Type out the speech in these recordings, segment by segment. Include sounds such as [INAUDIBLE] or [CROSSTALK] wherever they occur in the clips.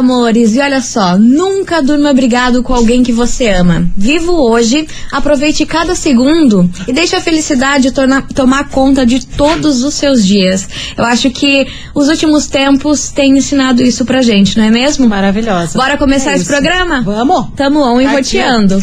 amores, e olha só, nunca durma brigado com alguém que você ama. Vivo hoje, aproveite cada segundo e deixe a felicidade tornar, tomar conta de todos os seus dias. Eu acho que os últimos tempos têm ensinado isso pra gente, não é mesmo? Maravilhosa. Bora começar É esse programa? Vamos. Tamo on e roteando.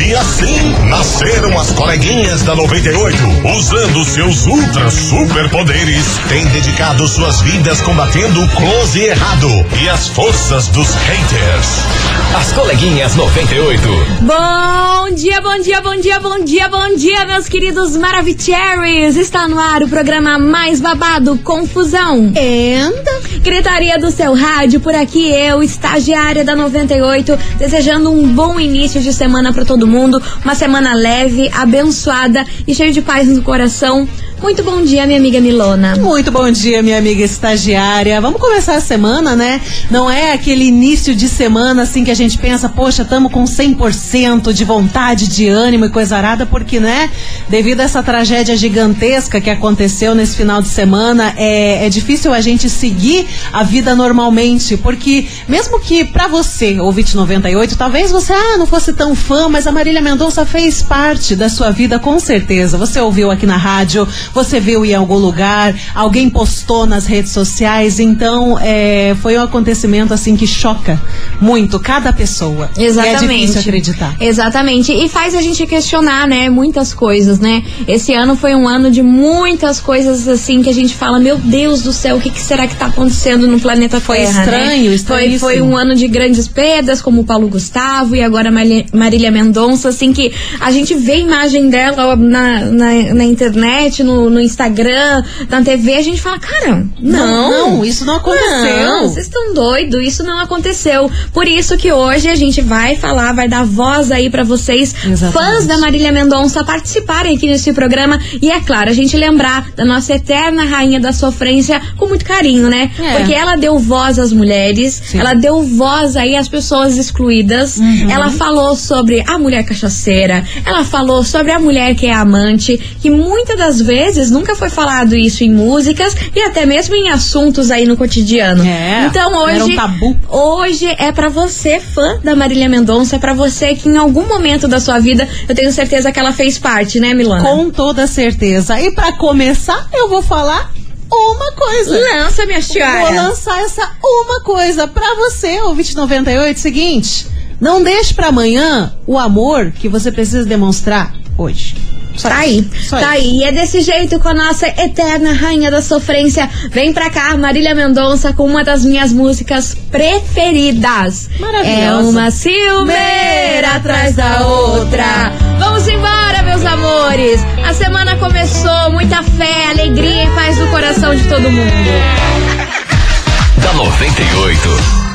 E assim nasceram as coleguinhas da 98, usando seus ultra superpoderes, têm dedicado suas vidas combatendo o close errado e as forças dos haters. As coleguinhas 98. Bom dia, bom dia, bom dia, bom dia, bom dia, meus queridos Maravicheries! Está no ar o programa mais babado, Confusão. Anda. Gritaria do seu rádio, por aqui eu, estagiária da 98, desejando um bom início de semana para todo mundo, uma semana leve, abençoada e cheia de paz no coração. Muito bom dia, minha amiga Milona. Muito bom dia, minha amiga estagiária. Vamos começar a semana, né? Não é aquele início de semana assim que a gente pensa, poxa, estamos com 100% de vontade, de ânimo e coisa arada, porque, né? Devido a essa tragédia gigantesca que aconteceu nesse final de semana, é, é difícil a gente seguir a vida normalmente, porque mesmo que pra você, ouvinte 98, talvez você, ah, não fosse tão fã, mas a Marília Mendonça fez parte da sua vida com certeza. Você ouviu aqui na rádio, você viu em algum lugar, alguém postou nas redes sociais, então é, foi um acontecimento assim que choca muito cada pessoa. E Exatamente. é difícil acreditar. Exatamente. E faz a gente questionar, né, muitas coisas, né? Esse ano foi um ano de muitas coisas assim que a gente fala, meu Deus do céu, o que, que será que tá acontecendo no planeta Foi Terra, estranho, né? Foi, estranhíssimo. foi um ano de grandes perdas, como o Paulo Gustavo e agora Marília Mendonça, assim que a gente vê a imagem dela na, na, na internet, no, no Instagram, na TV, a gente fala, cara, não. Não, isso não aconteceu. Não, vocês estão doidos, isso não aconteceu. Por isso que hoje a gente vai falar, vai dar voz aí pra vocês, Exatamente. fãs da Marília Mendonça, participarem aqui nesse programa. E é claro, a gente lembrar da nossa eterna rainha da sofrência com muito carinho, né? É. Porque ela deu voz às mulheres, Sim. ela deu voz aí às pessoas excluídas. Uhum. Ela falou sobre a mulher cachaceira, ela falou sobre a mulher que é amante, que muitas das vezes nunca foi falado isso em músicas e até mesmo em assuntos aí no cotidiano. É, então hoje era um tabu. Hoje é pra você, fã da Marília Mendonça, é pra você que em algum momento da sua vida, eu tenho certeza que ela fez parte, né, Milona? Com toda certeza. E pra começar, eu vou falar uma coisa. Lança, minha Vou senhora. lançar essa uma coisa pra você, ouvinte 98. Seguinte, não deixe pra amanhã o amor que você precisa demonstrar hoje. Só Tá aí, Só tá isso. aí. E é desse jeito com a nossa eterna rainha da sofrência. Vem pra cá, Marília Mendonça, com uma das minhas músicas preferidas. Maravilhosa. É uma ciumeira atrás da outra. Vamos embora, meus amores. A semana começou, muita fé, alegria e paz no coração de todo mundo. Da 98.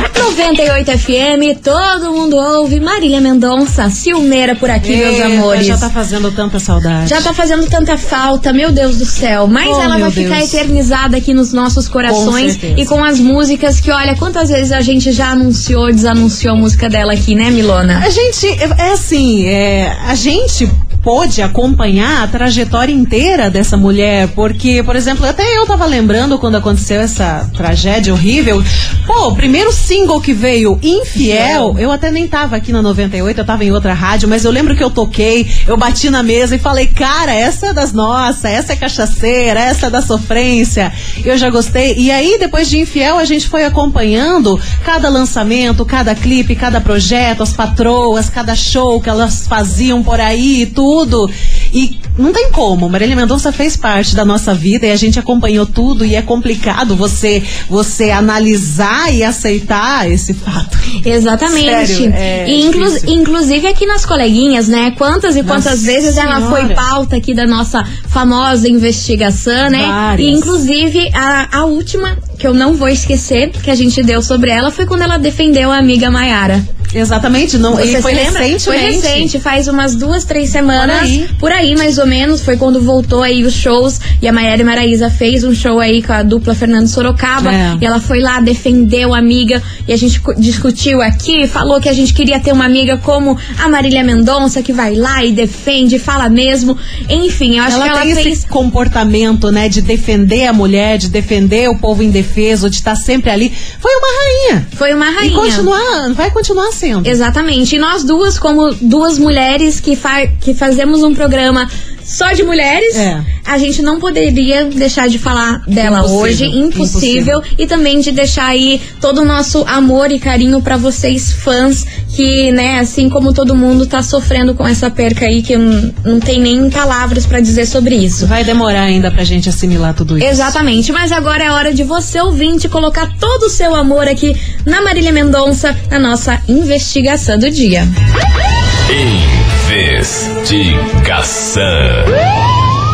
98 FM, todo mundo ouve. Marília Mendonça, ciumeira por aqui, meus Eita, amores. Já tá fazendo tanta saudade. Já tá fazendo tanta falta, meu Deus do céu. Mas Oh, ela vai ficar Deus. eternizada aqui nos nossos corações certeza. e com as músicas que, olha, quantas vezes a gente já anunciou, desanunciou a música dela aqui, né, Milona? A gente, é assim, é, a gente pôde acompanhar a trajetória inteira dessa mulher, porque, por exemplo, até eu tava lembrando quando aconteceu essa tragédia horrível. Pô, o primeiro single que veio, Infiel, eu até nem tava aqui na 98, eu tava em outra rádio, mas eu lembro que eu toquei, eu bati na mesa e falei, cara, essa é das nossas, essa é cachaceira, essa é da sofrência. Eu já gostei. E aí, depois de Infiel, a gente foi acompanhando cada lançamento, cada clipe, cada projeto, as patroas, cada show que elas faziam por aí e tudo. E não tem como. Marília Mendonça fez parte da nossa vida e a gente acompanhou tudo e é complicado você você analisar e aceitar esse fato. Exatamente. Sério, é e inclu- difícil. inclusive aqui nas coleguinhas, né? Quantas e quantas Nossa vezes ela Senhora. foi pauta aqui da nossa famosa investigação, né? Várias. E inclusive a, a última, que eu não vou esquecer, que a gente deu sobre ela, foi quando ela defendeu a amiga Maiara. Exatamente, não, Você e foi recentemente. Foi recente, faz umas duas, três semanas. Por aí. Por aí, mais ou menos. Foi quando voltou aí os shows. E a Maiara Maraíza fez um show aí com a dupla Fernando Sorocaba. É. E ela foi lá, defendeu a amiga. E a gente discutiu aqui, falou que a gente queria ter uma amiga como a Marília Mendonça, que vai lá e defende, fala mesmo. Enfim, eu acho ela que ela tem fez. esse comportamento, né, de defender a mulher, de defender o povo indefeso, de estar sempre ali. Foi uma rainha. Foi uma rainha. E continuar, vai continuar sendo. Exatamente. E nós duas, como duas mulheres que, fa que fazemos um programa só de mulheres, É. a gente não poderia deixar de falar dela Impossível, hoje. Impossível. E também de deixar aí todo o nosso amor e carinho pra vocês, fãs, que, né, assim como todo mundo tá sofrendo com essa perca aí, que não, não tem nem palavras pra dizer sobre isso. Vai demorar ainda pra gente assimilar tudo isso. Exatamente, mas agora é hora de você, ouvinte, colocar todo o seu amor aqui na Marília Mendonça, na nossa investigação do dia. Investigação.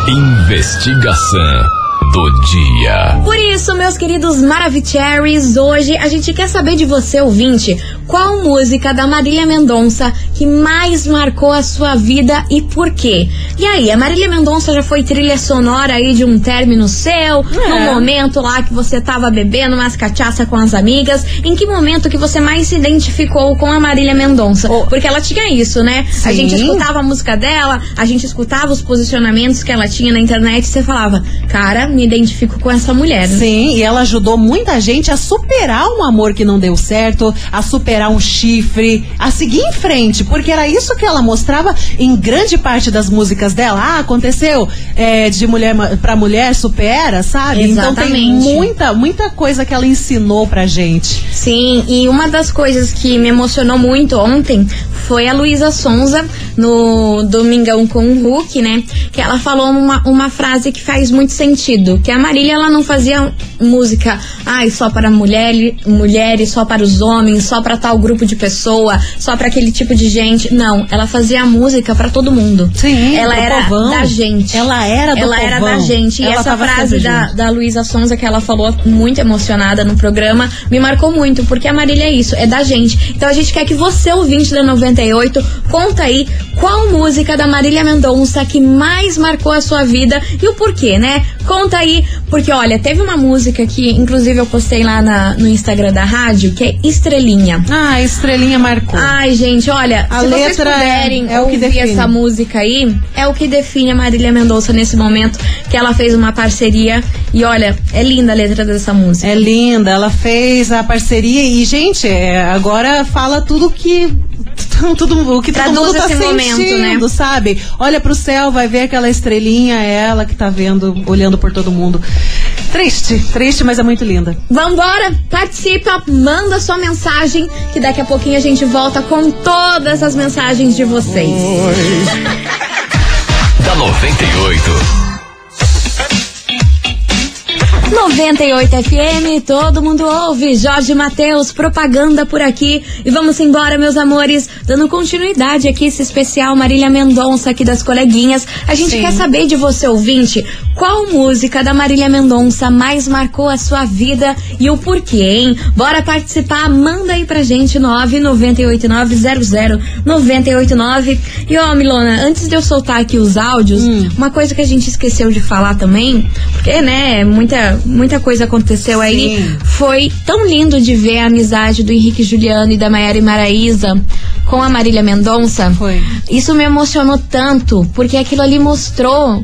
Investigação do dia. Por isso, meus queridos Maravicheries, hoje a gente quer saber de você, ouvinte, qual música da Marília Mendonça que mais marcou a sua vida e por quê? E aí, a Marília Mendonça já foi trilha sonora aí de um término seu, num momento lá que você tava bebendo umas cachaça com as amigas, em que momento que você mais se identificou com a Marília Mendonça? Oh. Porque ela tinha isso, né? A Sim. gente escutava a música dela, a gente escutava os posicionamentos que ela tinha na internet e você falava, cara, me identifico com essa mulher. né? Sim, e ela ajudou muita gente a superar um amor que não deu certo, a superar um chifre, a seguir em frente, porque era isso que ela mostrava em grande parte das músicas dela. Ah, aconteceu é, de mulher pra mulher, supera, sabe? Então tem Exatamente. muita, muita coisa que ela ensinou pra gente. Sim, e uma das coisas que me emocionou muito ontem foi a Luísa Sonza no Domingão com o Hulk, né? Que ela falou uma, uma frase que faz muito sentido. Que a Marília, ela não fazia música, ai, só para mulher, mulheres, só para os homens, só para tal grupo de pessoa, só para aquele tipo de gente. Não, ela fazia música para todo mundo. Sim, ela era povão. da gente. Ela era do Ela era povão. da gente. E Ela essa frase da, da Luísa Sonza que ela falou muito emocionada no programa me marcou muito, porque a Marília é isso, é da gente. Então a gente quer que você, ouvinte da 98, conta aí qual música da Marília Mendonça que mais marcou a sua vida e o porquê, né? Conta aí, porque olha, teve uma música que, inclusive, eu postei lá na- no Instagram da rádio, que é Estrelinha. Ah, a estrelinha marcou. Ai, gente, olha, A se vocês é- puderem é que ouvir define. essa música aí, é o que define a Marília Mendonça nesse momento, que ela fez uma parceria. E olha, é linda a letra dessa música. É linda, ela fez a parceria e, gente, é, agora fala tudo que. Tudo o que todo Traduz mundo tá esse momento, sentindo, né? sabe? Olha pro céu, vai ver aquela estrelinha, é ela que tá vendo, olhando por todo mundo. Triste, triste, mas é muito linda. Vambora, participa, manda sua mensagem, que daqui a pouquinho a gente volta com todas as mensagens de vocês. [LAUGHS] Da 98. 98 FM, todo mundo ouve. Jorge Matheus, propaganda por aqui. E vamos embora, meus amores, dando continuidade aqui esse especial Marília Mendonça aqui das coleguinhas. A gente Sim. quer saber de você, ouvinte, qual música da Marília Mendonça mais marcou a sua vida e o porquê, hein? Bora participar, manda aí pra gente 998900989. E ó, Milona, antes de eu soltar aqui os áudios, Hum. uma coisa que a gente esqueceu de falar também, porque, né, muita, muita coisa aconteceu aí. Sim. Foi tão lindo de ver a amizade do Henrique Juliano e da Maiara e com a Marília Mendonça. Foi. Isso me emocionou tanto, porque aquilo ali mostrou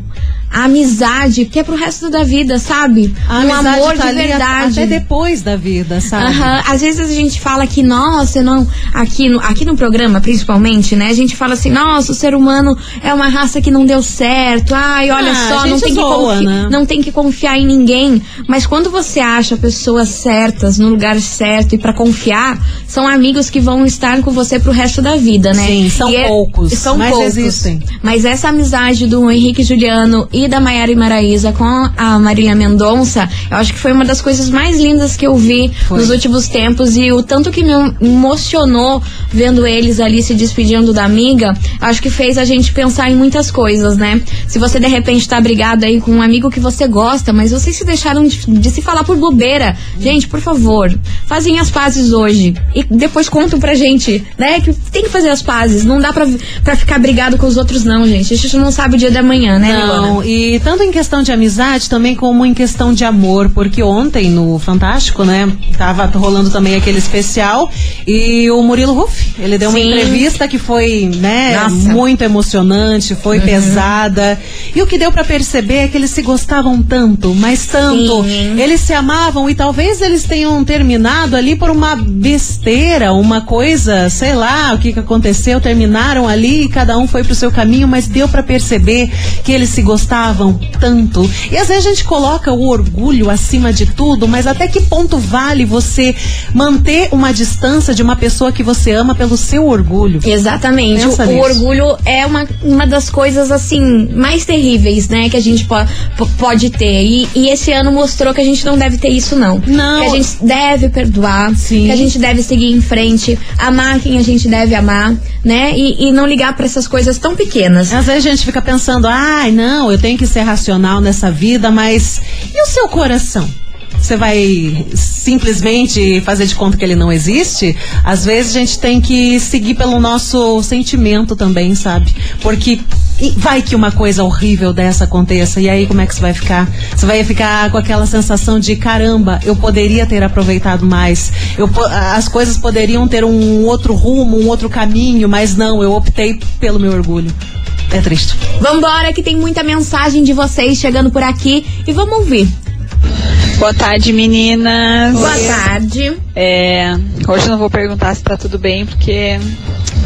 a amizade que é pro resto da vida, sabe? A um amor tá de verdade. até depois da vida, sabe? Aham. Às vezes a gente fala que, nossa, não. Aqui no, aqui no programa, principalmente, né? A gente fala assim, nossa, o ser humano é uma raça que não deu certo. Ai, olha Ah, só, não tem, que zoa, confi- né? não tem que confiar em ninguém. Mas quando você acha pessoas certas no lugar certo e pra confiar, são amigos que vão estar com você pro resto da vida, né? Sim, são E é- poucos, São mas poucos. existem. Mas essa amizade do Henrique Juliano e da Maiara e Maraísa com a Marília Mendonça, eu acho que foi uma das coisas mais lindas que eu vi Foi. nos últimos tempos e o tanto que me emocionou vendo eles ali se despedindo da amiga, acho que fez a gente pensar em muitas coisas, né? Se você de repente tá brigado aí com um amigo que você gosta, mas vocês se deixaram de, de se falar por bobeira, gente, por favor, fazem as pazes hoje e depois contam pra gente, né? Que tem que fazer as pazes, não dá pra, pra ficar brigado com os outros não, gente. A gente não sabe o dia da manhã, né, Não? E tanto em questão de amizade, também como em questão de amor, porque ontem no Fantástico, né, tava rolando também aquele especial e o Murilo Ruff, ele deu uma Sim. entrevista que foi, né, Nossa. Uhum. muito emocionante, foi pesada. E o que deu pra perceber é que eles se gostavam tanto, mas tanto. Sim. Eles se amavam e talvez eles tenham terminado ali por uma besteira, uma coisa, sei lá, o que que aconteceu, terminaram ali e cada um foi pro seu caminho, mas deu pra perceber que eles se gostavam tanto. E às vezes a gente coloca o orgulho acima de tudo, mas até que ponto vale você manter uma distância de uma pessoa que você ama pelo seu orgulho? Exatamente. O, o orgulho é uma, uma das coisas, assim, mais terríveis, né, que a gente po po- pode ter. E, e esse ano mostrou que a gente não deve ter isso, não. Não. Que a gente deve perdoar, Sim. que a gente deve seguir em frente, amar quem a gente deve amar, né, e, e não ligar pra essas coisas tão pequenas. Às vezes a gente fica pensando, ai, não, eu tenho que ser racional nessa vida, mas e o seu coração? Você vai simplesmente fazer de conta que ele não existe? Às vezes a gente tem que seguir pelo nosso sentimento também, sabe? Porque vai que uma coisa horrível dessa aconteça, e aí como é que você vai ficar? Você vai ficar com aquela sensação de caramba, eu poderia ter aproveitado mais, eu, as coisas poderiam ter um outro rumo, um outro caminho, mas não, eu optei pelo meu orgulho. É triste. Vambora, que tem muita mensagem de vocês chegando por aqui e vamos ouvir. Boa tarde, meninas. Boa tarde. É, hoje eu não vou perguntar se tá tudo bem, porque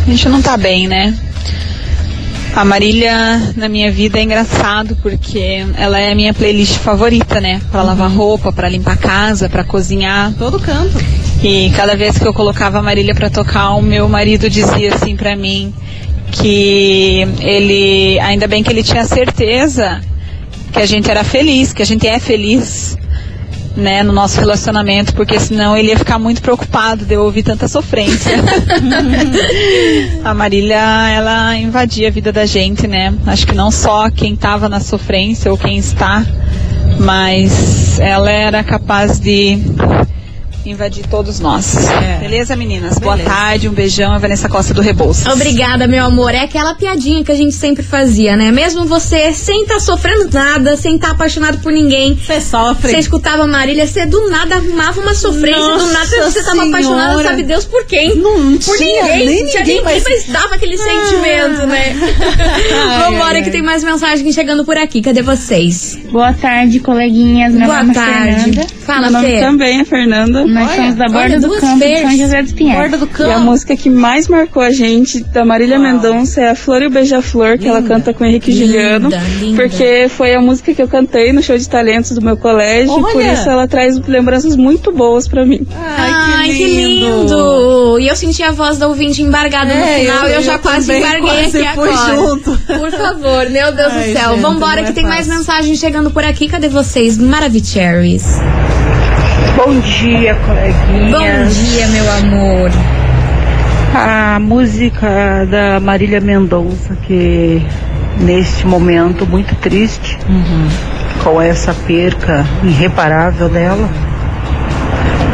a gente não tá bem, né? A Marília na minha vida é engraçado porque ela é a minha playlist favorita, né? Pra lavar roupa, pra limpar casa, pra cozinhar. Todo canto. E cada vez que eu colocava a Marília pra tocar, o meu marido dizia assim pra mim que ele, ainda bem que ele tinha certeza que a gente era feliz, que a gente é feliz, né, no nosso relacionamento, porque senão ele ia ficar muito preocupado de eu ouvir tanta sofrência. [LAUGHS] a Marília, ela invadia a vida da gente, né? Acho que não só quem estava na sofrência ou quem está, mas ela era capaz de invadir todos nós. É. Beleza, meninas? Boa Beleza. tarde, um beijão, a Vanessa Costa do Rebouças. Obrigada, meu amor. É aquela piadinha que a gente sempre fazia, né? Mesmo você sem estar sofrendo nada, sem estar apaixonado por ninguém. Você sofre. Você escutava a Marília, você do nada arrumava uma sofrência, do Nossa nada você tava apaixonada, sabe Deus por quem? Não por tinha ninguém. nem tinha ninguém, ninguém, mas- mas dava aquele sentimento, né? [LAUGHS] Ai, Vambora ai, que ai. tem mais mensagem chegando por aqui. Cadê vocês? Boa tarde, coleguinhas. Meu Boa nome é tarde. Fernanda. Fala, Meu nome Fê. também é Fernanda. Nós Olha, somos da olha, Borda do Campo de São José dos Pinhais. Borda do E a campo. música que mais marcou a gente da Marília Mendonça é a Flor e o Beija-Flor, que ela canta com o Henrique Linda, Juliano. linda. Porque foi a música que eu cantei no show de talentos do meu colégio. Olha. Por isso ela traz lembranças muito boas pra mim. Ai, que lindo. E eu senti a voz da ouvinte embargada no É, final eu- e eu já eu quase embarguei quase aqui agora. junto. Por favor, meu Deus Ai, do céu. gente, Vambora que é tem mais fácil. mensagens chegando por aqui. Cadê vocês? Maravicheries. Bom dia, Bom coleguinhas. dia, meu amor. A música da Marília Mendonça, que neste momento muito triste, com essa perca irreparável dela,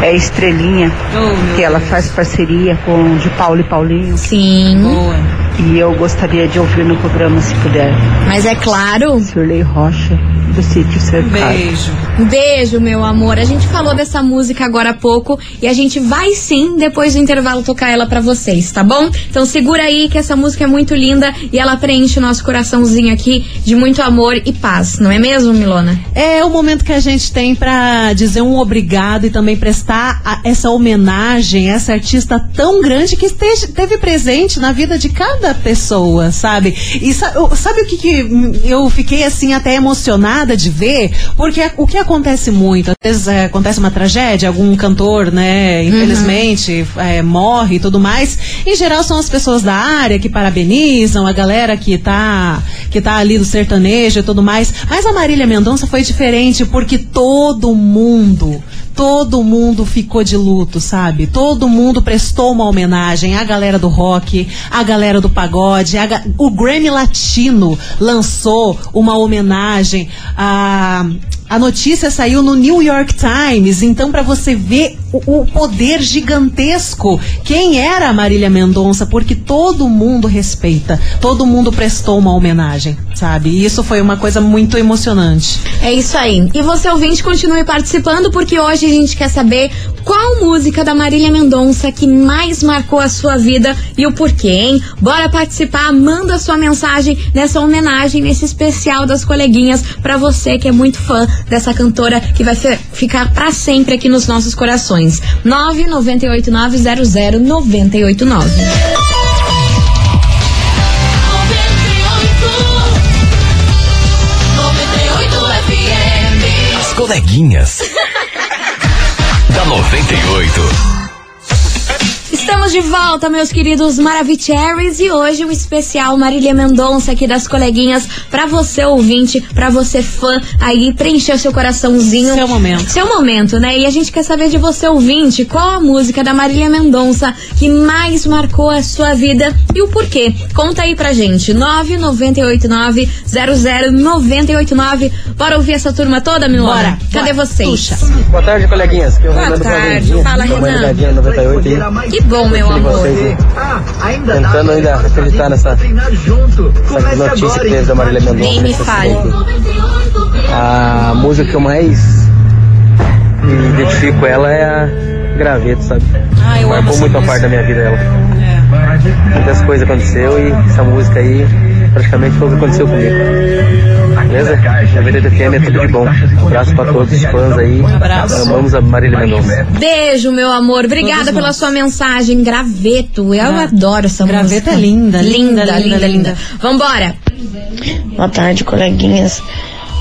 é Estrelinha, Oh, que ela Deus. faz parceria com de Paulo e Paulinho. Sim, Boa. E eu gostaria de ouvir no programa, se puder, mas é claro. Sirley Rocha, do sítio Cercado. Beijo. Um Beijo, meu amor. A gente falou dessa música agora há pouco e a gente vai sim, depois do intervalo, tocar ela pra vocês, tá bom? Então segura aí que essa música é muito linda e ela preenche o nosso coraçãozinho aqui de muito amor e paz, não é mesmo, Milona? É o momento que a gente tem pra dizer um obrigado e também prestar a- essa homenagem a essa artista tão grande que esteja, teve presente na vida de cada pessoa, sabe? E sa- eu- sabe o que, que eu fiquei assim até emocionada? Engraçada de ver, porque o que acontece muito, às vezes é, acontece uma tragédia, algum cantor, né, infelizmente, é, morre e tudo mais. Em geral são as pessoas da área que parabenizam, a galera que tá, que tá ali do sertanejo e tudo mais. Mas a Marília Mendonça foi diferente porque todo mundo todo mundo ficou de luto, sabe? Todo mundo prestou uma homenagem à galera do rock, à galera do pagode, o Grammy Latino lançou uma homenagem a a notícia saiu no New York Times, então para você ver o, o poder gigantesco, quem era a Marília Mendonça, porque todo mundo respeita, todo mundo prestou uma homenagem, sabe? E isso foi uma coisa muito emocionante. É isso aí. E você, ouvinte, continue participando, porque hoje a gente quer saber qual música da Marília Mendonça que mais marcou a sua vida e o porquê, hein? Bora participar, manda sua mensagem nessa homenagem, nesse especial das coleguinhas, pra você que é muito fã dessa cantora que vai fi- ficar pra sempre aqui nos nossos corações. 998900989. As coleguinhas. [LAUGHS] da 98. Estamos de volta, meus queridos Maravicheries, e hoje o especial Marília Mendonça aqui das coleguinhas pra você ouvinte, pra você fã aí preencher o seu coraçãozinho. Seu momento. Seu momento, né? E a gente quer saber de você ouvinte, qual a música da Marília Mendonça que mais marcou a sua vida e o porquê? Conta aí pra gente. 998900989. Bora ouvir essa turma toda, Milona? Bora, Cadê bora. vocês? Puxa. Boa tarde, coleguinhas. Que eu Boa Fernando tarde. Fala, da Renan. Humanidade 98 aí. Que bom, meu amor. vocês aí. Tentando ainda acreditar nessa, nessa notícia que teve da Marília Mendonça. Nem me fale. A música que eu mais me identifico ela é a Graveto, sabe? Ah, eu amo Marcou essa muito a parte da minha vida ela. Muitas coisas aconteceu e essa música aí praticamente foi o que aconteceu comigo. Beleza? A vida do FM é tudo de bom. Um abraço pra todos os fãs aí. abraço. Amamos a Marília Mendonça. Beijo, meu amor. Obrigada Todos pela nós. sua mensagem. Graveto. Eu Gra- adoro essa Graveto música. é linda, linda, linda, linda, linda. linda. Vambora. Boa tarde, coleguinhas.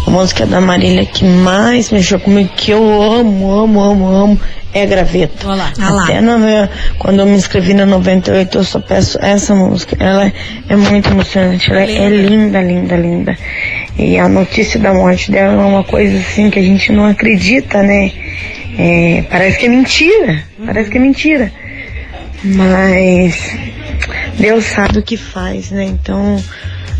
A música da Marília que mais mexeu comigo, que eu amo, amo, amo, amo, é Graveto. Olha lá. Ah lá. Até na minha- quando eu me inscrevi na 98, eu só peço essa música. Ela é, é muito emocionante, ela é linda, linda, linda. E a notícia da morte dela é uma coisa assim que a gente não acredita, né? É, parece que é mentira, parece que é mentira. Mas Deus sabe o que faz, né? Então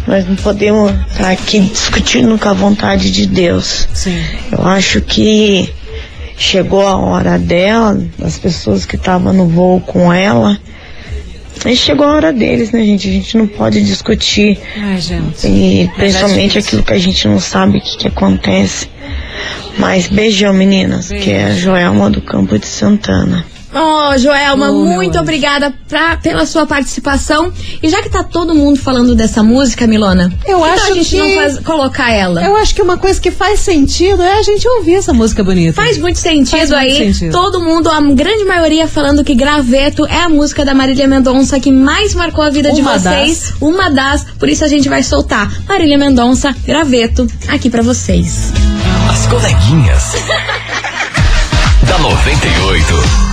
nós não podemos estar aqui discutindo com a vontade de Deus. Sim. Eu acho que chegou a hora dela, das pessoas que estavam no voo com ela. E chegou a hora deles, né, gente? A gente não pode discutir. Ai, gente. E principalmente difícil. aquilo que a gente não sabe o que, que acontece. Mas beijão, meninas, que é a Joelma do Campo de Santana. Ô, Joelma, Oh, muito anjo. obrigada pra- pela sua participação. E já que tá todo mundo falando dessa música, Milona, Eu por que acho a gente que- não faz, colocar ela? Eu acho que uma coisa que faz sentido é a gente ouvir essa música bonita. Faz muito sentido Faz muito aí. sentido. Todo mundo, a grande maioria, falando que Graveto é a música da Marília Mendonça que mais marcou a vida de Uma vocês. Uma das. Por isso a gente vai soltar Marília Mendonça, Graveto, aqui pra vocês. As coleguinhas. [LAUGHS] da 98.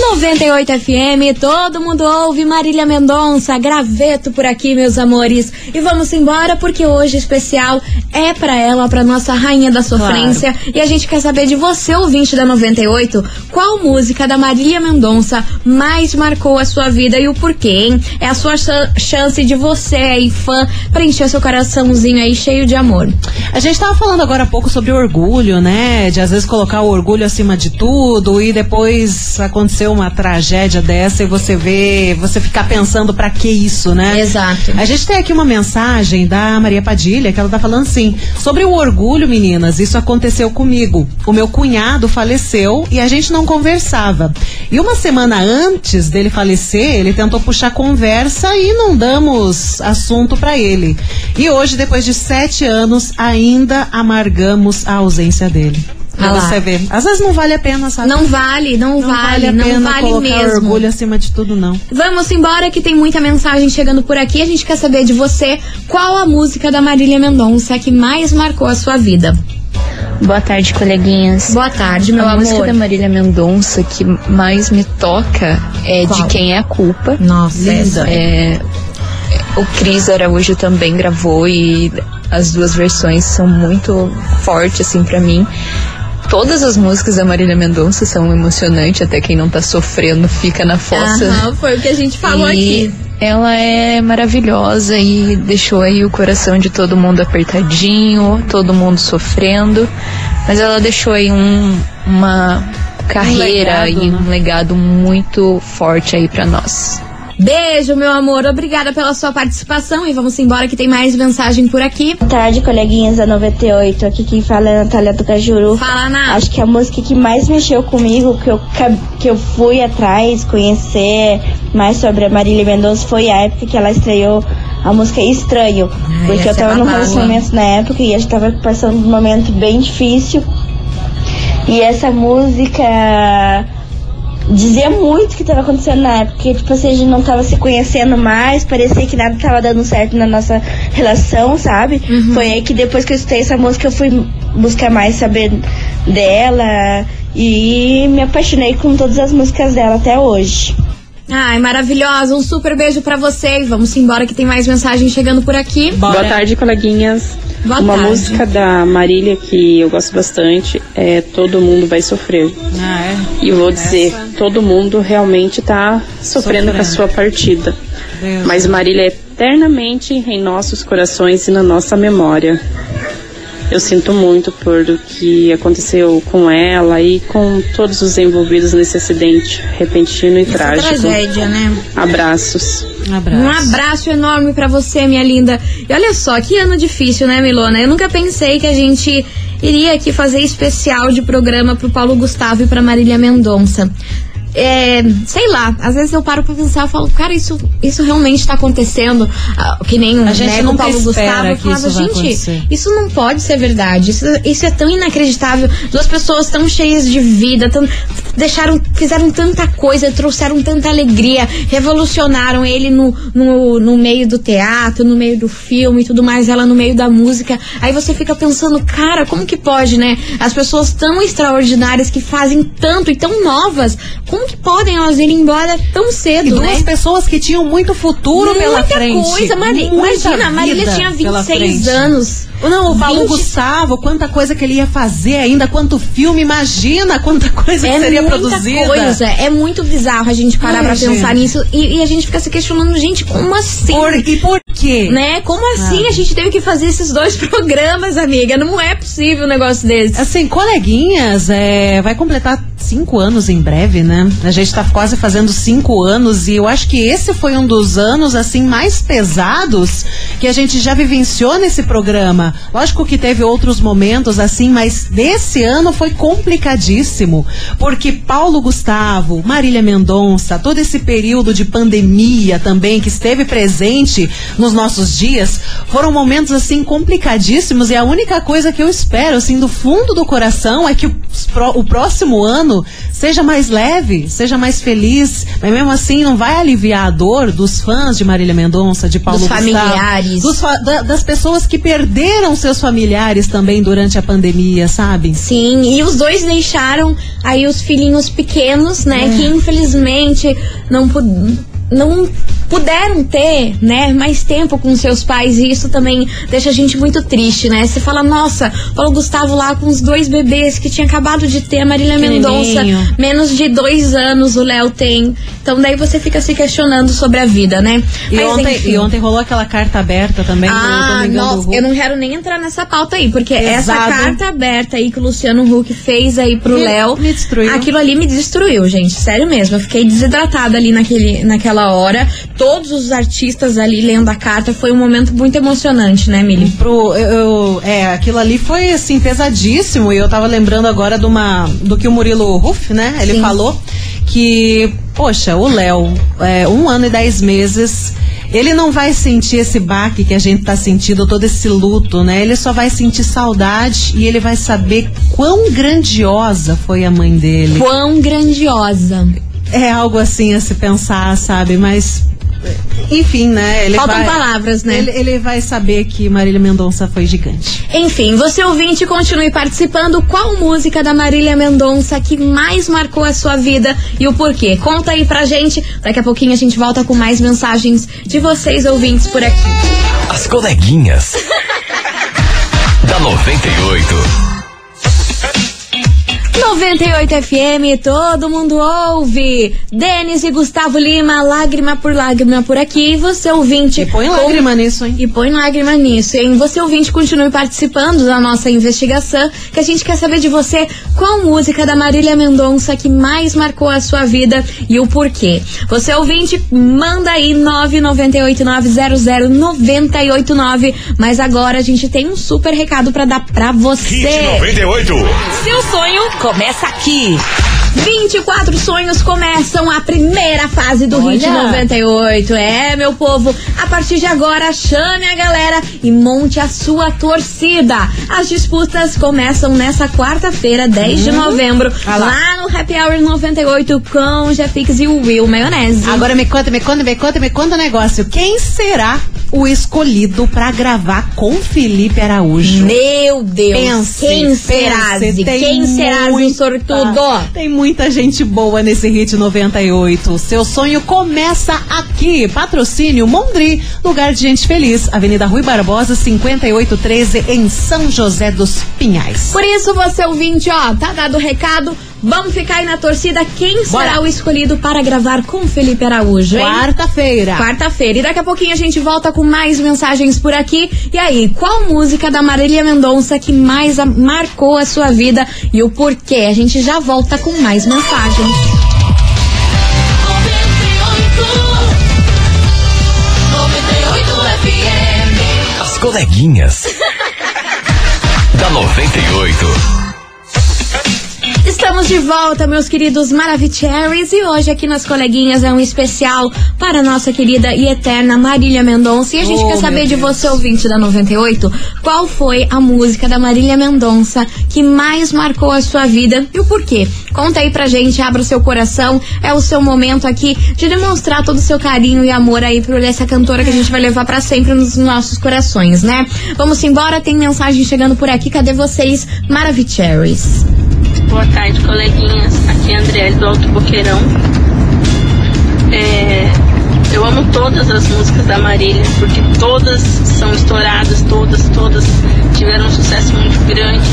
98 FM, todo mundo ouve Marília Mendonça, graveto por aqui, meus amores. E vamos embora porque hoje especial é pra ela, pra nossa rainha da sofrência. E a gente quer saber de você, ouvinte da 98, qual música da Marília Mendonça mais marcou a sua vida e o porquê, hein? É a sua chan- chance de você aí, fã, preencher seu coraçãozinho aí cheio de amor. A gente tava falando agora há pouco sobre orgulho, né? De às vezes colocar o orgulho acima de tudo e depois aconteceu uma tragédia dessa e você vê, você ficar pensando pra que isso, né? Exato. A gente tem aqui uma mensagem da Maria Padilha que ela tá falando assim: sobre o orgulho, meninas, isso aconteceu comigo. O meu cunhado faleceu e a gente não conversava. E uma semana antes dele falecer, ele tentou puxar conversa e não damos assunto pra ele. E hoje, depois de sete anos, ainda amargamos a ausência dele. Pra Ah você ver. Às vezes não vale a pena, sabe? Não vale, não, Não vale, a não pena vale colocar mesmo. orgulho acima de tudo, não. Vamos embora que tem muita mensagem chegando por aqui. A gente quer saber de você qual a música da Marília Mendonça que mais marcou a sua vida. Boa tarde, coleguinhas. Boa tarde, meu a amor. música da Marília Mendonça que mais me toca é Qual? De Quem é a Culpa. Nossa, essa É, o Cris Araújo também gravou e as duas versões são muito fortes, assim, pra mim. Todas as músicas da Marília Mendonça são emocionantes, até quem não tá sofrendo fica na fossa. Aham, foi o que a gente falou E aqui. Ela é maravilhosa e deixou aí o coração de todo mundo apertadinho, todo mundo sofrendo. Mas ela deixou aí um, uma carreira legado, e né? um legado muito forte aí pra nós. Beijo, meu amor. Obrigada pela sua participação e vamos embora que tem mais mensagem por aqui. Boa tarde, coleguinhas da 98. Aqui quem fala é a Natália do Cajuru. Fala, Nath. Acho que a música que mais mexeu comigo, que eu, que eu fui atrás conhecer mais sobre a Marília Mendonça, foi a época que ela estreou a música Estranho. Ai, porque eu essa é tava num babado, relacionamento na época e a gente tava passando um momento bem difícil. E essa música dizia muito o que estava acontecendo na época, porque tipo assim, a gente não tava se conhecendo mais, parecia que nada tava dando certo na nossa relação, sabe? Foi aí que depois que eu escutei essa música eu fui buscar mais saber dela e me apaixonei com todas as músicas dela até hoje. Ai, maravilhosa. Um super beijo pra você e vamos embora que tem mais mensagem chegando por aqui. Bora. Boa tarde, coleguinhas. Boa Uma tarde. música da Marília que eu gosto bastante é Todo Mundo Vai Sofrer. Ah, é? E vou dizer, todo mundo realmente tá sofrendo, com a Sofrendo. sua partida. Deus. Mas Marília é eternamente em nossos corações e na nossa memória. Eu sinto muito por o que aconteceu com ela e com todos os envolvidos nesse acidente repentino e Essa trágico. tragédia, né? Abraços. Um abraço. Um abraço enorme pra você, minha linda. E olha só, que ano difícil, né, Milona? Eu nunca pensei que a gente iria aqui fazer especial de programa pro Paulo Gustavo e pra Marília Mendonça. É, sei lá, às vezes eu paro pra pensar e falo, cara, isso, isso realmente tá acontecendo. Ah, que nem A gente né, com o nunca Paulo Gustavo. Eu falava, isso gente, acontecer." isso não pode ser verdade. Isso, isso é tão inacreditável. Duas pessoas tão cheias de vida, tão, deixaram, fizeram tanta coisa, trouxeram tanta alegria, revolucionaram ele no, no, no meio do teatro, no meio do filme e tudo mais, ela no meio da música. Aí você fica pensando, cara, como que pode, né? As pessoas tão extraordinárias que fazem tanto e tão novas, como que podem elas ir embora tão cedo, E duas né? pessoas que tinham muito futuro pela Muita frente. coisa, Mari- Muita imagina, a Marília tinha pela 26 frente. anos. Não, o Paulo 20 Gustavo, quanta coisa que ele ia fazer ainda, quanto filme, imagina quanta coisa que É seria muita produzida. coisa, é muito bizarro a gente parar Ai, pra pensar gente. nisso e, e a gente fica se questionando, gente, como assim? Por, e por quê? Né? Como assim a gente teve que fazer esses dois [LAUGHS] programas, amiga? Não é possível um negócio desse. Assim, coleguinhas, é, vai completar cinco anos em breve, né? A gente tá quase fazendo cinco anos e eu acho que esse foi um dos anos, assim, mais pesados que a gente já vivenciou nesse programa. Lógico que teve outros momentos, assim, mas desse ano foi complicadíssimo. Porque Paulo Gustavo, Marília Mendonça, todo esse período de pandemia também que esteve presente nos nossos dias, foram momentos, assim, complicadíssimos e a única coisa que eu espero, assim, do fundo do coração é que o, o próximo ano seja mais leve, seja mais feliz, mas mesmo assim não vai aliviar a dor dos fãs de Marília Mendonça, de Paulo Dos Gustavo, familiares. dos da- das pessoas que perderam seus familiares também durante a pandemia, sabe? Sim, e os dois deixaram aí os filhinhos pequenos, né? É. Que infelizmente não não puderam ter, né, mais tempo com seus pais e isso também deixa a gente muito triste, né? Você fala, nossa, Paulo Gustavo lá com os dois bebês que tinha acabado de ter a Marília Mendonça, menos de dois anos o Léo tem. Então daí você fica se questionando sobre a vida, né? E, Mas, ontem, enfim. e ontem rolou aquela carta aberta também Ah, do nossa, eu não quero nem entrar nessa pauta aí, porque essa Pesado. carta aberta aí que o Luciano Huck fez aí pro Léo, me destruiu. aquilo ali me destruiu, gente, sério mesmo. Eu fiquei desidratada ali naquele, naquela hora. Todos os artistas ali lendo a carta, foi um momento muito emocionante, né, Mili? Pro, eu, eu- é, aquilo ali foi assim pesadíssimo e eu tava lembrando agora de uma, do que o Murilo Ruff, né? Ele Sim. falou que poxa, o Léo, é, um ano e dez meses, ele não vai sentir esse baque que a gente tá sentindo, todo esse luto, né? Ele só vai sentir saudade e ele vai saber quão grandiosa foi a mãe dele. Quão grandiosa. É algo assim a se pensar, sabe? Mas enfim, né? Ele Faltam vai, palavras, né? Ele, ele vai saber que Marília Mendonça foi gigante. Enfim, você ouvinte, continue participando. Qual música da Marília Mendonça que mais marcou a sua vida e o porquê? Conta aí pra gente. Daqui a pouquinho a gente volta com mais mensagens de vocês ouvintes por aqui. As coleguinhas. [LAUGHS] da 98. 98 FM, todo mundo ouve. Denis e Gustavo Lima, lágrima por lágrima por aqui. Você ouvinte. E põe lágrima nisso, hein? E põe lágrima nisso, hein? Você ouvinte, continue participando da nossa investigação, que a gente quer saber de você qual música da Marília Mendonça que mais marcou a sua vida e o porquê. Você ouvinte, manda aí 998900989. Mas agora a gente tem um super recado pra dar pra você. Hit 98. Seu sonho começa aqui. 24 sonhos começam a primeira fase do Hit Olha. 98. É, meu povo, a partir de agora chame a galera e monte a sua torcida. As disputas começam nessa quarta-feira, 10 de Hum. novembro, lá. lá. no Happy Hour 98 com Jeffix e o Will Maionese. Agora me conta, me conta, me conta, me conta um negócio. Quem será o escolhido pra gravar com Felipe Araújo? Meu Deus, Pense, quem será, pense, Quem será, muita- sortudo? Tem muita gente boa nesse hit 98. Seu sonho começa aqui. Patrocínio Mondri, lugar de gente feliz. Avenida Rui Barbosa, 5813, em São José dos Pinhais. Por isso, você ouvinte, ó, tá dado o recado. Vamos ficar aí na torcida. Quem será Bora. o escolhido para gravar com Felipe Araújo? Quarta-feira. Quarta-feira. E daqui a pouquinho a gente volta com mais mensagens por aqui. E aí, qual música da Marília Mendonça que mais a- marcou a sua vida e o porquê? A gente já volta com mais mensagens. As coleguinhas. [LAUGHS] da 98. Estamos de volta, meus queridos Maravicheries, e hoje aqui nas coleguinhas é um especial para a nossa querida e eterna Marília Mendonça. E a gente Oh, quer saber de você, ouvinte da 98, qual foi a música da Marília Mendonça que mais marcou a sua vida e o porquê. Conta aí pra gente, abra o seu coração, é o seu momento aqui de demonstrar todo o seu carinho e amor aí por essa cantora que a gente vai levar pra sempre nos nossos corações, né? Vamos embora, tem mensagem chegando por aqui, cadê vocês, Maravicheries? Boa tarde, coleguinhas. Aqui é a Andriele do Alto Boqueirão. É, eu amo todas as músicas da Marília, porque todas são estouradas, todas, todas tiveram um sucesso muito grande.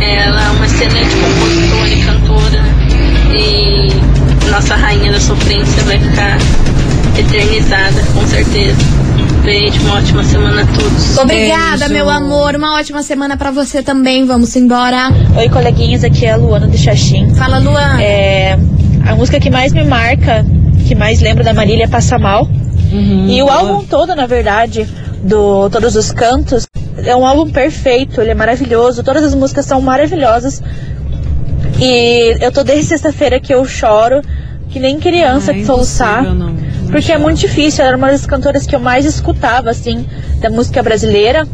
Ela é uma excelente compositora e cantora. E nossa rainha da sofrência vai ficar eternizada, com certeza. Beijo, uma ótima semana a todos. Obrigada, Beijo. meu amor. Uma ótima semana pra você também. Vamos embora. Oi, coleguinhas, aqui é a Luana do Xaxim. Fala, Luana. É, a música que mais me marca, que mais lembro da Marília é Passa Mal. e o álbum todo, na verdade, do Todos os Cantos, é um álbum perfeito, ele é maravilhoso, todas as músicas são maravilhosas. E eu tô desde sexta-feira que eu choro, que nem criança Ah, que soluçar. não Porque é muito difícil, ela era uma das cantoras que eu mais escutava, assim, da música brasileira.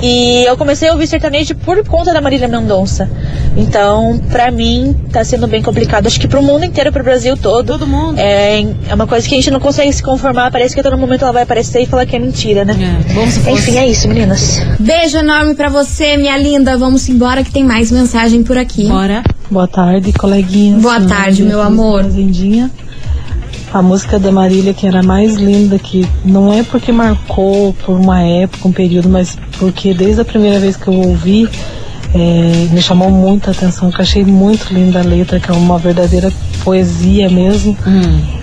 E eu comecei a ouvir sertanejo por conta da Marília Mendonça. Então, pra mim, tá sendo bem complicado. Acho que pro mundo inteiro, pro Brasil todo. Todo mundo. É, é uma coisa que a gente não consegue se conformar. Parece que a todo momento ela vai aparecer e falar que é mentira, né? É, bom se fosse. Enfim, é isso, meninas. Beijo enorme pra você, minha linda. Vamos embora que tem mais mensagem por aqui. Bora. Boa tarde, coleguinhas. Boa tarde, meu amor. Fazendinha. A música da Marília, que era mais linda, que não é porque marcou por uma época, um período, mas porque desde a primeira vez que eu ouvi, é, me chamou muita atenção, que eu achei muito linda a letra, que é uma verdadeira poesia mesmo.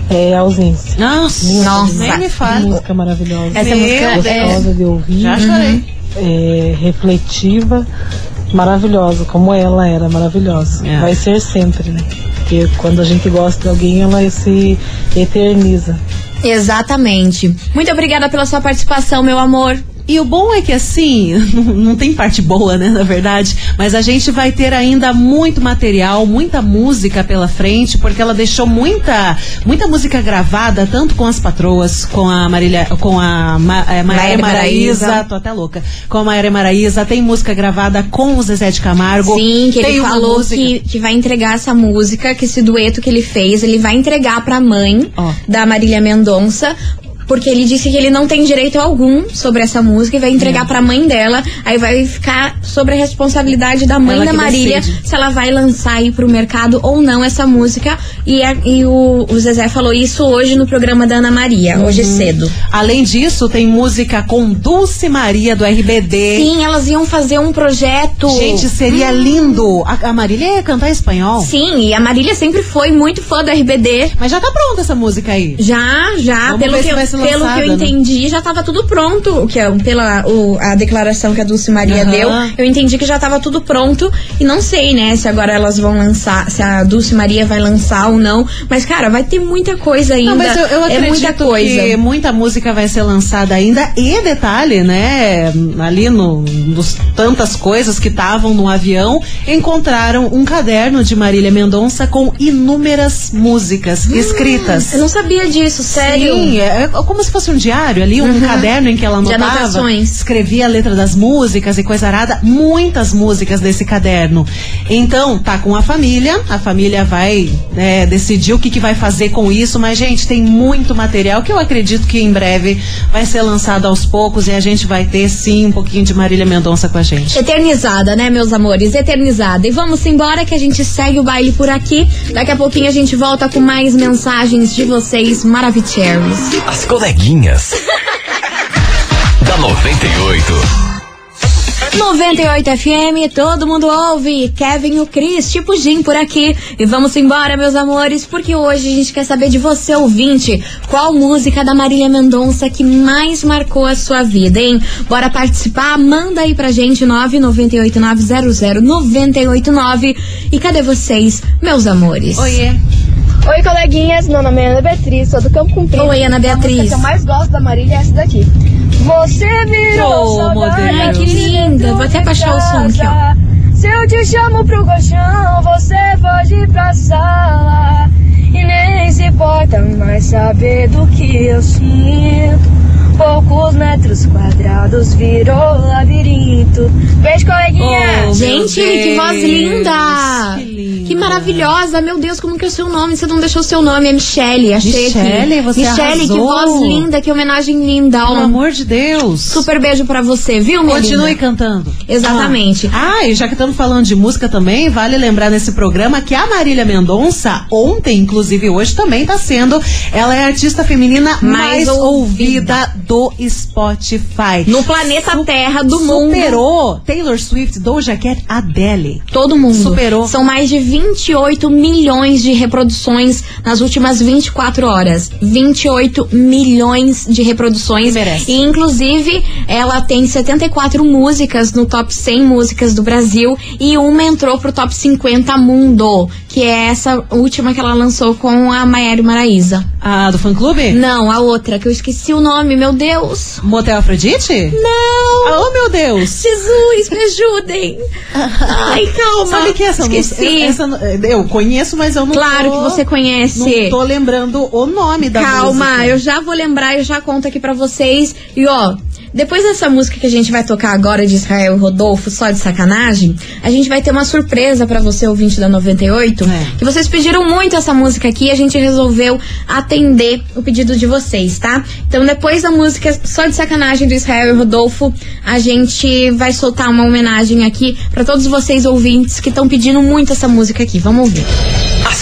É a ausência. Nossa, Nossa. nem me fala. Música maravilhosa. Essa Meu música é. gostosa de ouvir. Já chorei. É, refletiva, maravilhosa, como ela era maravilhosa. É. Vai ser sempre, né? Porque quando a gente gosta de alguém, ela se eterniza. Exatamente. Muito obrigada pela sua participação, meu amor. E o bom é que assim, [LAUGHS] não, tem parte boa, né, na verdade, mas a gente vai ter ainda muito material, muita música pela frente, porque ela deixou muita, muita música gravada, tanto com as patroas, com a Marília, com a Ma, é, Maíra Maraíza, Maraíza. tô até louca, com a Maíra Maraíza, tem música gravada com o Zezé de Camargo. Sim, que ele falou música- que, que vai entregar essa música, que esse dueto que ele fez, ele vai entregar pra mãe da Marília Mendonça. Porque ele disse que ele não tem direito algum sobre essa música e vai entregar pra mãe dela. Aí vai ficar sobre a responsabilidade da mãe Ela da Marília decide. se ela vai lançar aí pro mercado ou não essa música. E, a- e o, o Zezé falou isso hoje no programa da Ana Maria, hoje Uhum. cedo. Além disso, tem música com Dulce Maria do RBD. Sim, elas iam fazer um projeto. Gente, seria lindo. A, a Marília ia cantar espanhol. Sim, e a Marília sempre foi muito fã do RBD. Mas já tá pronta essa música aí. Já, já. Vamos pelo ver que, se eu, vai ser pelo que eu lançada, né? entendi, já tava tudo pronto. O que é, pela o- a declaração que a Dulce Maria Aham. deu, eu entendi que já tava tudo pronto. E não sei, né, se agora elas vão lançar, se a Dulce Maria vai lançar ou não. Mas, cara, vai ter muita coisa ainda. Não, mas eu, eu é acredito muita coisa. que muita música vai ser lançada ainda. E detalhe, né? Ali no, nos tantas coisas que estavam no avião, encontraram um caderno de Marília Mendonça com inúmeras músicas escritas. Eu não sabia disso, sério. Sim, é, é como se fosse um diário ali, um Uhum. caderno em que ela anotava, escrevia a letra das músicas e coisa arada, muitas músicas desse caderno. Então, tá com a família, a família vai é, decidir o que, que vai fazer com isso, mas, gente, tem muito material que eu acredito que em breve vai ser lançado aos poucos e a gente vai ter, sim, um pouquinho de Marília Mendonça com a gente. Eternizada, né, meus amores? Eternizada. E vamos embora que a gente segue o baile por aqui. Daqui a pouquinho a gente volta com mais mensagens de vocês maravilhosos. As coleguinhas. da 98. 98 FM, todo mundo ouve. Kevin e o Cris, tipo Jim por aqui. E vamos embora, meus amores, porque hoje a gente quer saber de você, ouvinte, qual música da Marília Mendonça que mais marcou a sua vida, hein? Bora participar? Manda aí pra gente, 998900989. E cadê vocês, meus amores? Oiê. Oi, coleguinhas, meu nome é Ana Beatriz, sou do Campo Comprido. Oi, Ana A Beatriz. música que eu mais gosto da Marília é essa daqui. Você virou Oh, modelo. Ai, que linda. Vou até baixar o som aqui, ó. Se eu te chamo pro colchão, você pode ir pra sala. E nem se importa mais saber do que eu sinto. Poucos metros quadrados virou labirinto. Beijo, coleguinha! Gente, que voz linda! Que, maravilhosa! Meu Deus, como que é o seu nome? Você não deixou o seu nome, é Michele. Achei Michele, aqui. você Michele, que voz linda, que homenagem linda. Pelo ó. amor de Deus. Super beijo pra você, viu, minha Continue linda? cantando. Exatamente. Ah, ah, e já que estamos falando de música também, vale lembrar nesse programa que a Marília Mendonça, ontem, inclusive hoje, também está sendo. Ela é a artista feminina mais, Mais ouvida. Do Spotify. No planeta Terra do mundo. Superou Taylor Swift, Doja Cat, Adele. Todo mundo. Superou. São mais de 28 milhões de reproduções nas últimas 24 horas. 28 milhões de reproduções. Merece. E, inclusive, ela tem 74 músicas no top 100 músicas do Brasil. E uma entrou pro top 50 mundo. Que é essa última que ela lançou com a Maiara Maraíza. A do fã clube? Não, a outra, que eu esqueci o nome, meu Deus. Motel Afrodite? Não! Oh, meu Deus! Jesus, me ajudem! [LAUGHS] Ai, calma. Sabe que essa Esqueci. essa- eu conheço, mas eu não Claro tô- que você conhece. Não tô lembrando o nome da Calma, música. eu já vou lembrar, eu já conto aqui pra vocês. E ó, depois dessa música que a gente vai tocar agora de Israel e Rodolfo, só de sacanagem, a gente vai ter uma surpresa pra você, ouvinte da 98. É. Que vocês pediram muito essa música aqui e a gente resolveu atender o pedido de vocês, tá? Então depois da música só de sacanagem do Israel e Rodolfo, a gente vai soltar uma homenagem aqui pra todos vocês ouvintes que estão pedindo muito essa música aqui. Vamos ouvir.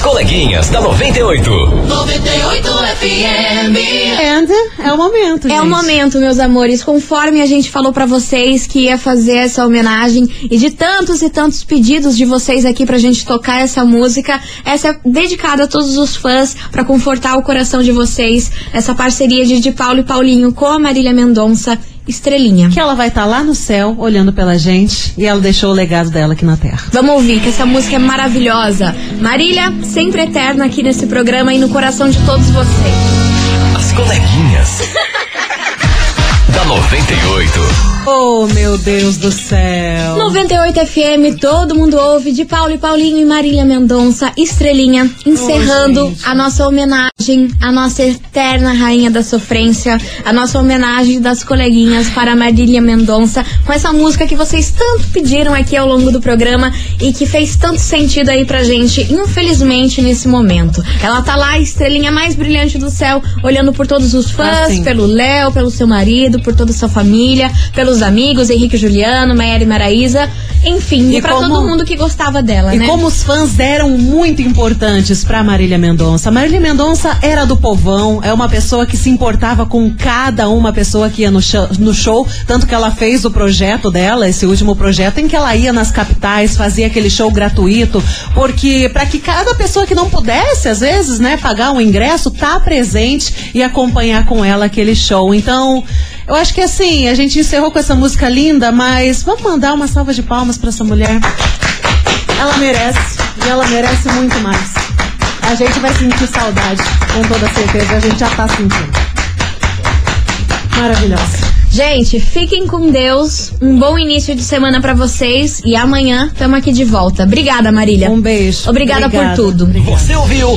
As coleguinhas da 98. 98 FM. And é o momento, É o gente. momento, meus amores. Conforme a gente falou pra vocês que ia fazer essa homenagem e de tantos e tantos pedidos de vocês aqui pra gente tocar essa música, essa é dedicada a todos os fãs pra confortar o coração de vocês. Essa parceria de, de Paulo e Paulinho com a Marília Mendonça, Estrelinha. Que ela vai estar lá no céu, olhando pela gente, e ela deixou o legado dela aqui na Terra. Vamos ouvir que essa música é maravilhosa. Marília, sempre eterna aqui nesse programa e no coração de todos vocês. As coleguinhas. [LAUGHS] da 98. Oh, meu Deus do céu. 98 FM, todo mundo ouve, de Paulo e Paulinho e Marília Mendonça, Estrelinha, encerrando gente. a nossa homenagem, a nossa eterna rainha da sofrência, a nossa homenagem das coleguinhas para Marília Mendonça, com essa música que vocês tanto pediram aqui ao longo do programa e que fez tanto sentido aí pra gente, infelizmente, nesse momento. Ela tá lá, a estrelinha mais brilhante do céu, olhando por todos os fãs, Assim. pelo Léo, pelo seu marido, por toda a sua família, pelos amigos, Henrique e Juliano, Maiara e Maraísa, enfim, e, E pra como- todo mundo que gostava dela, E né? como os fãs eram muito importantes pra Marília Mendonça. Marília Mendonça era do povão, é uma pessoa que se importava com cada uma pessoa que ia no show, no show, tanto que ela fez o projeto dela, esse último projeto, em que ela ia nas capitais, fazia aquele show gratuito, porque para que cada pessoa que não pudesse, às vezes, né, pagar um ingresso, tá presente e acompanhar com ela aquele show. Então, eu acho que assim, a gente encerrou com essa música linda, mas vamos mandar uma salva de palmas pra essa mulher. Ela merece. E ela merece muito mais. A gente vai sentir saudade, com toda certeza. A gente já tá sentindo. Maravilhosa. Gente, fiquem com Deus. Um bom início de semana pra vocês e amanhã estamos aqui de volta. Obrigada, Marília. Um beijo. Obrigada, Obrigada. por tudo. Você ouviu?